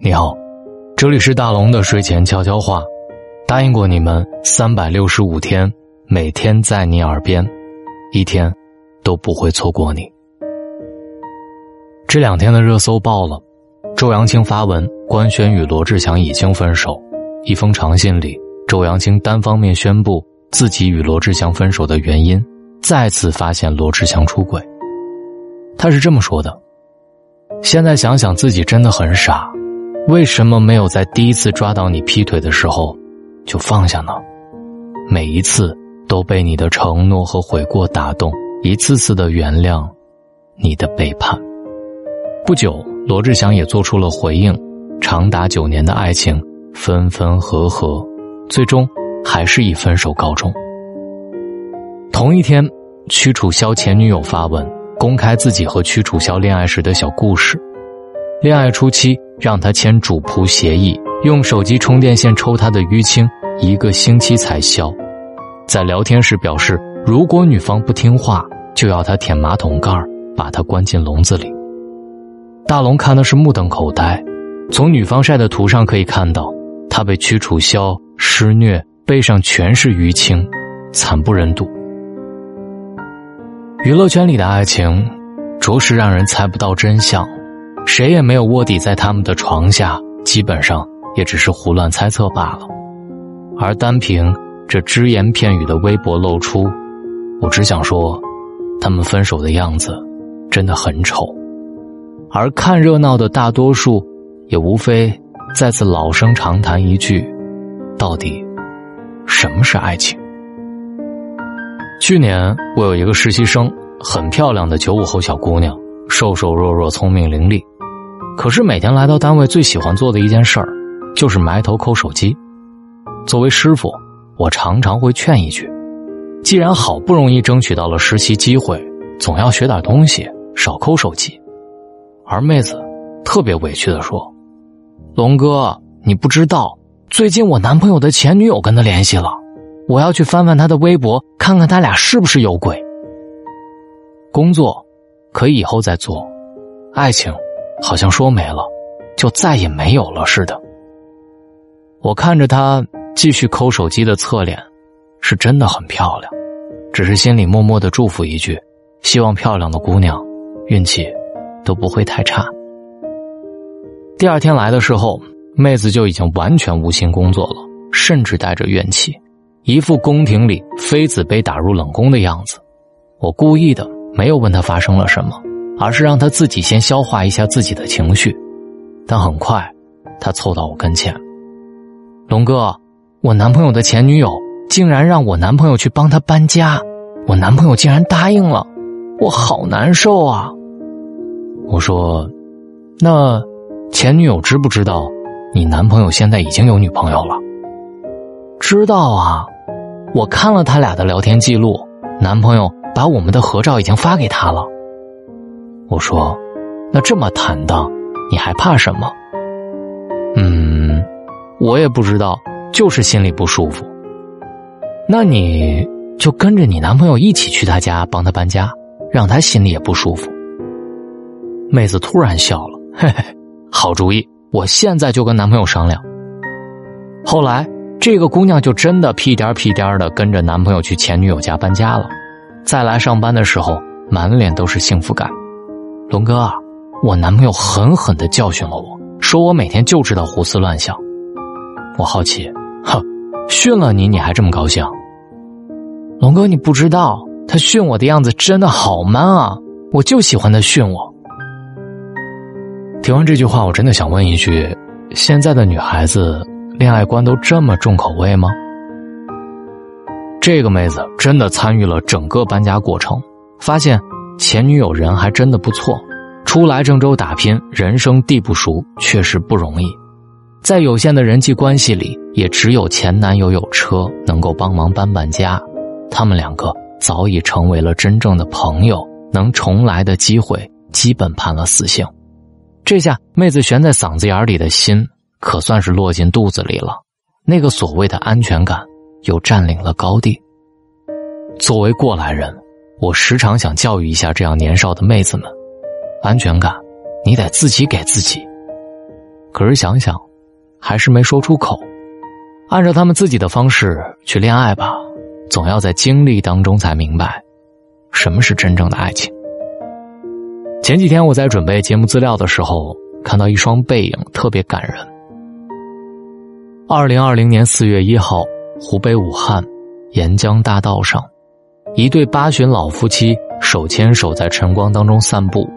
你好，这里是大龙的睡前悄悄话。答应过你们三百六十五天，每天在你耳边，一天都不会错过你。这两天的热搜爆了，周扬青发文官宣与罗志祥已经分手。一封长信里，周扬青单方面宣布自己与罗志祥分手的原因，再次发现罗志祥出轨。他是这么说的：“现在想想自己真的很傻。”为什么没有在第一次抓到你劈腿的时候就放下呢？每一次都被你的承诺和悔过打动，一次次的原谅你的背叛。不久，罗志祥也做出了回应，长达九年的爱情分分合合，最终还是以分手告终。同一天，屈楚萧前女友发文公开自己和屈楚萧恋爱时的小故事。恋爱初期，让他签主仆协议，用手机充电线抽他的淤青，一个星期才消。在聊天时表示，如果女方不听话，就要他舔马桶盖把他关进笼子里。大龙看的是目瞪口呆，从女方晒的图上可以看到，他被屈楚萧施虐，背上全是淤青，惨不忍睹。娱乐圈里的爱情，着实让人猜不到真相。谁也没有卧底在他们的床下，基本上也只是胡乱猜测罢了。而单凭这只言片语的微博露出，我只想说，他们分手的样子真的很丑。而看热闹的大多数，也无非再次老生常谈一句：到底什么是爱情？去年我有一个实习生，很漂亮的九五后小姑娘，瘦瘦弱弱，聪明伶俐。可是每天来到单位，最喜欢做的一件事儿，就是埋头抠手机。作为师傅，我常常会劝一句：既然好不容易争取到了实习机会，总要学点东西，少抠手机。而妹子特别委屈的说：“龙哥，你不知道，最近我男朋友的前女友跟他联系了，我要去翻翻他的微博，看看他俩是不是有鬼。工作可以以后再做，爱情。”好像说没了，就再也没有了似的。我看着他继续抠手机的侧脸，是真的很漂亮，只是心里默默的祝福一句：希望漂亮的姑娘运气都不会太差。第二天来的时候，妹子就已经完全无心工作了，甚至带着怨气，一副宫廷里妃子被打入冷宫的样子。我故意的没有问他发生了什么。而是让他自己先消化一下自己的情绪，但很快，他凑到我跟前。龙哥，我男朋友的前女友竟然让我男朋友去帮他搬家，我男朋友竟然答应了，我好难受啊！我说，那前女友知不知道你男朋友现在已经有女朋友了？知道啊，我看了他俩的聊天记录，男朋友把我们的合照已经发给他了。我说：“那这么坦荡，你还怕什么？”嗯，我也不知道，就是心里不舒服。那你就跟着你男朋友一起去他家帮他搬家，让他心里也不舒服。妹子突然笑了，嘿嘿，好主意，我现在就跟男朋友商量。后来，这个姑娘就真的屁颠屁颠的跟着男朋友去前女友家搬家了。再来上班的时候，满脸都是幸福感。龙哥，啊我男朋友狠狠的教训了我，说我每天就知道胡思乱想。我好奇，哼，训了你你还这么高兴？龙哥，你不知道他训我的样子真的好 man 啊！我就喜欢他训我。听完这句话，我真的想问一句：现在的女孩子恋爱观都这么重口味吗？这个妹子真的参与了整个搬家过程，发现。前女友人还真的不错，初来郑州打拼，人生地不熟，确实不容易。在有限的人际关系里，也只有前男友有车，能够帮忙搬搬家。他们两个早已成为了真正的朋友，能重来的机会基本判了死刑。这下妹子悬在嗓子眼里的心，可算是落进肚子里了。那个所谓的安全感，又占领了高地。作为过来人。我时常想教育一下这样年少的妹子们，安全感，你得自己给自己。可是想想，还是没说出口。按照他们自己的方式去恋爱吧，总要在经历当中才明白，什么是真正的爱情。前几天我在准备节目资料的时候，看到一双背影，特别感人。二零二零年四月一号，湖北武汉沿江大道上，一对八旬老夫妻手牵手在晨光当中散步。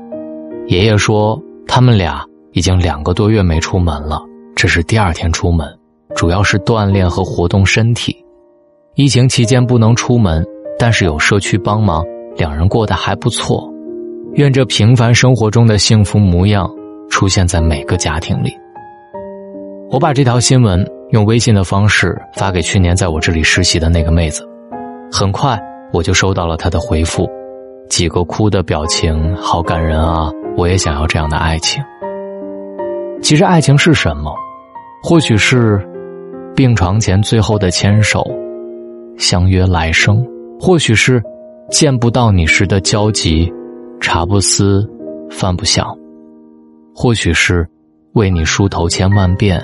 爷爷说，他们俩已经两个多月没出门了，这是第二天出门。主要是锻炼和活动身体。疫情期间不能出门，但是有社区帮忙，两人过得还不错。愿这平凡生活中的幸福模样出现在每个家庭里。我把这条新闻用微信的方式发给去年在我这里实习的那个妹子，很快我就收到了她的回复，几个哭的表情，好感人啊！我也想要这样的爱情。其实爱情是什么？或许是。病床前最后的牵手，相约来生；或许是见不到你时的焦急，茶不思，饭不想；或许是为你梳头千万遍，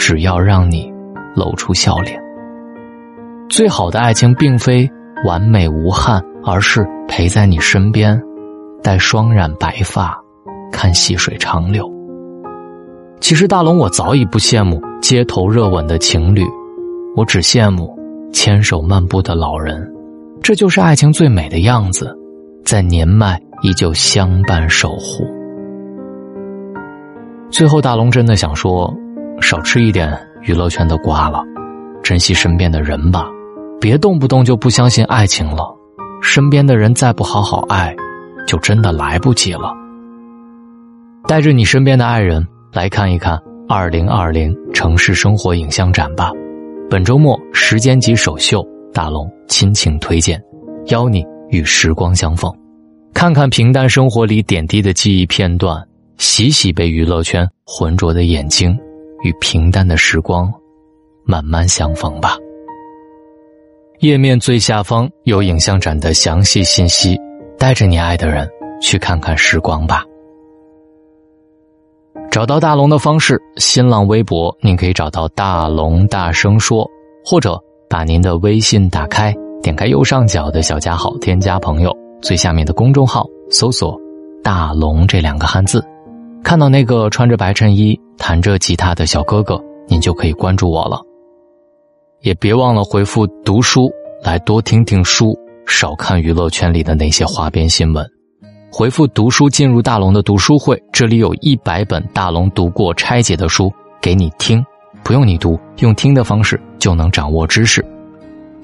只要让你露出笑脸。最好的爱情，并非完美无憾，而是陪在你身边，待双染白发，看细水长流。其实大龙，我早已不羡慕街头热吻的情侣，我只羡慕牵手漫步的老人，这就是爱情最美的样子，在年迈依旧相伴守护。最后，大龙真的想说，少吃一点娱乐圈的瓜了，珍惜身边的人吧，别动不动就不相信爱情了，身边的人再不好好爱，就真的来不及了。带着你身边的爱人。来看一看二零二零城市生活影像展吧，本周末时间级首秀，大龙亲情推荐，邀你与时光相逢，看看平淡生活里点滴的记忆片段，洗洗被娱乐圈浑浊的眼睛，与平淡的时光慢慢相逢吧。页面最下方有影像展的详细信息，带着你爱的人去看看时光吧。找到大龙的方式：新浪微博，您可以找到大龙大声说，或者把您的微信打开，点开右上角的小加号，添加朋友，最下面的公众号搜索“大龙”这两个汉字，看到那个穿着白衬衣弹着吉他的小哥哥，您就可以关注我了。也别忘了回复“读书”来多听听书，少看娱乐圈里的那些花边新闻。回复“读书”进入大龙的读书会，这里有一百本大龙读过拆解的书给你听，不用你读，用听的方式就能掌握知识。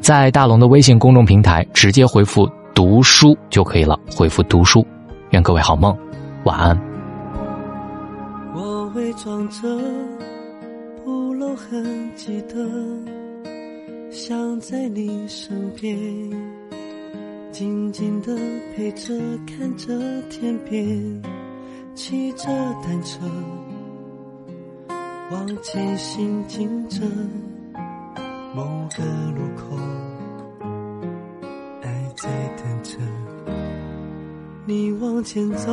在大龙的微信公众平台直接回复“读书”就可以了。回复“读书”，愿各位好梦，晚安。装着不露痕迹的，想在你身边。静静的陪着，看着天边，骑着单车，往前行进着。某个路口，爱在等着你往前走，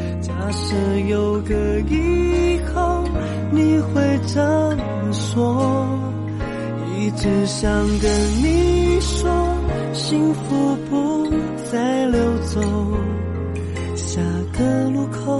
假设有个以后，你会怎么说？一直想跟你说，幸福不。再流走，下个路口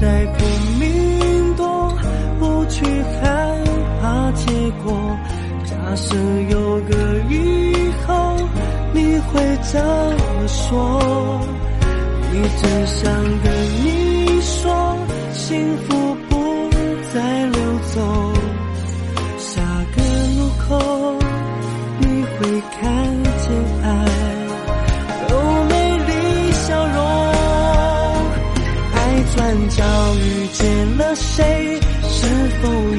在拼命躲，不去害怕结果。假设有个以后，你会怎么说？一直想跟你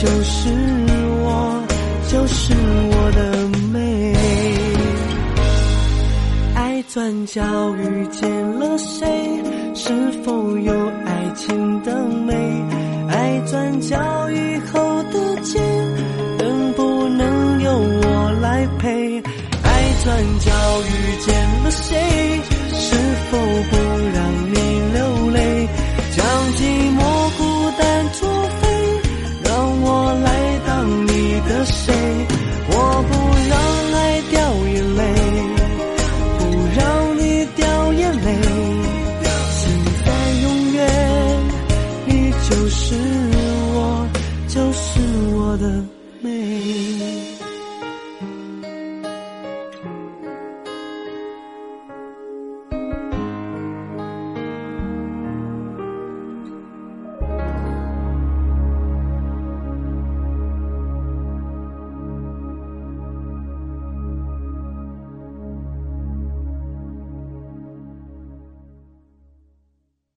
就是我，就是我的美。爱转角遇见了谁？是否有爱情的美？爱转角以后的街，能不能由我来陪？爱转角遇见了谁？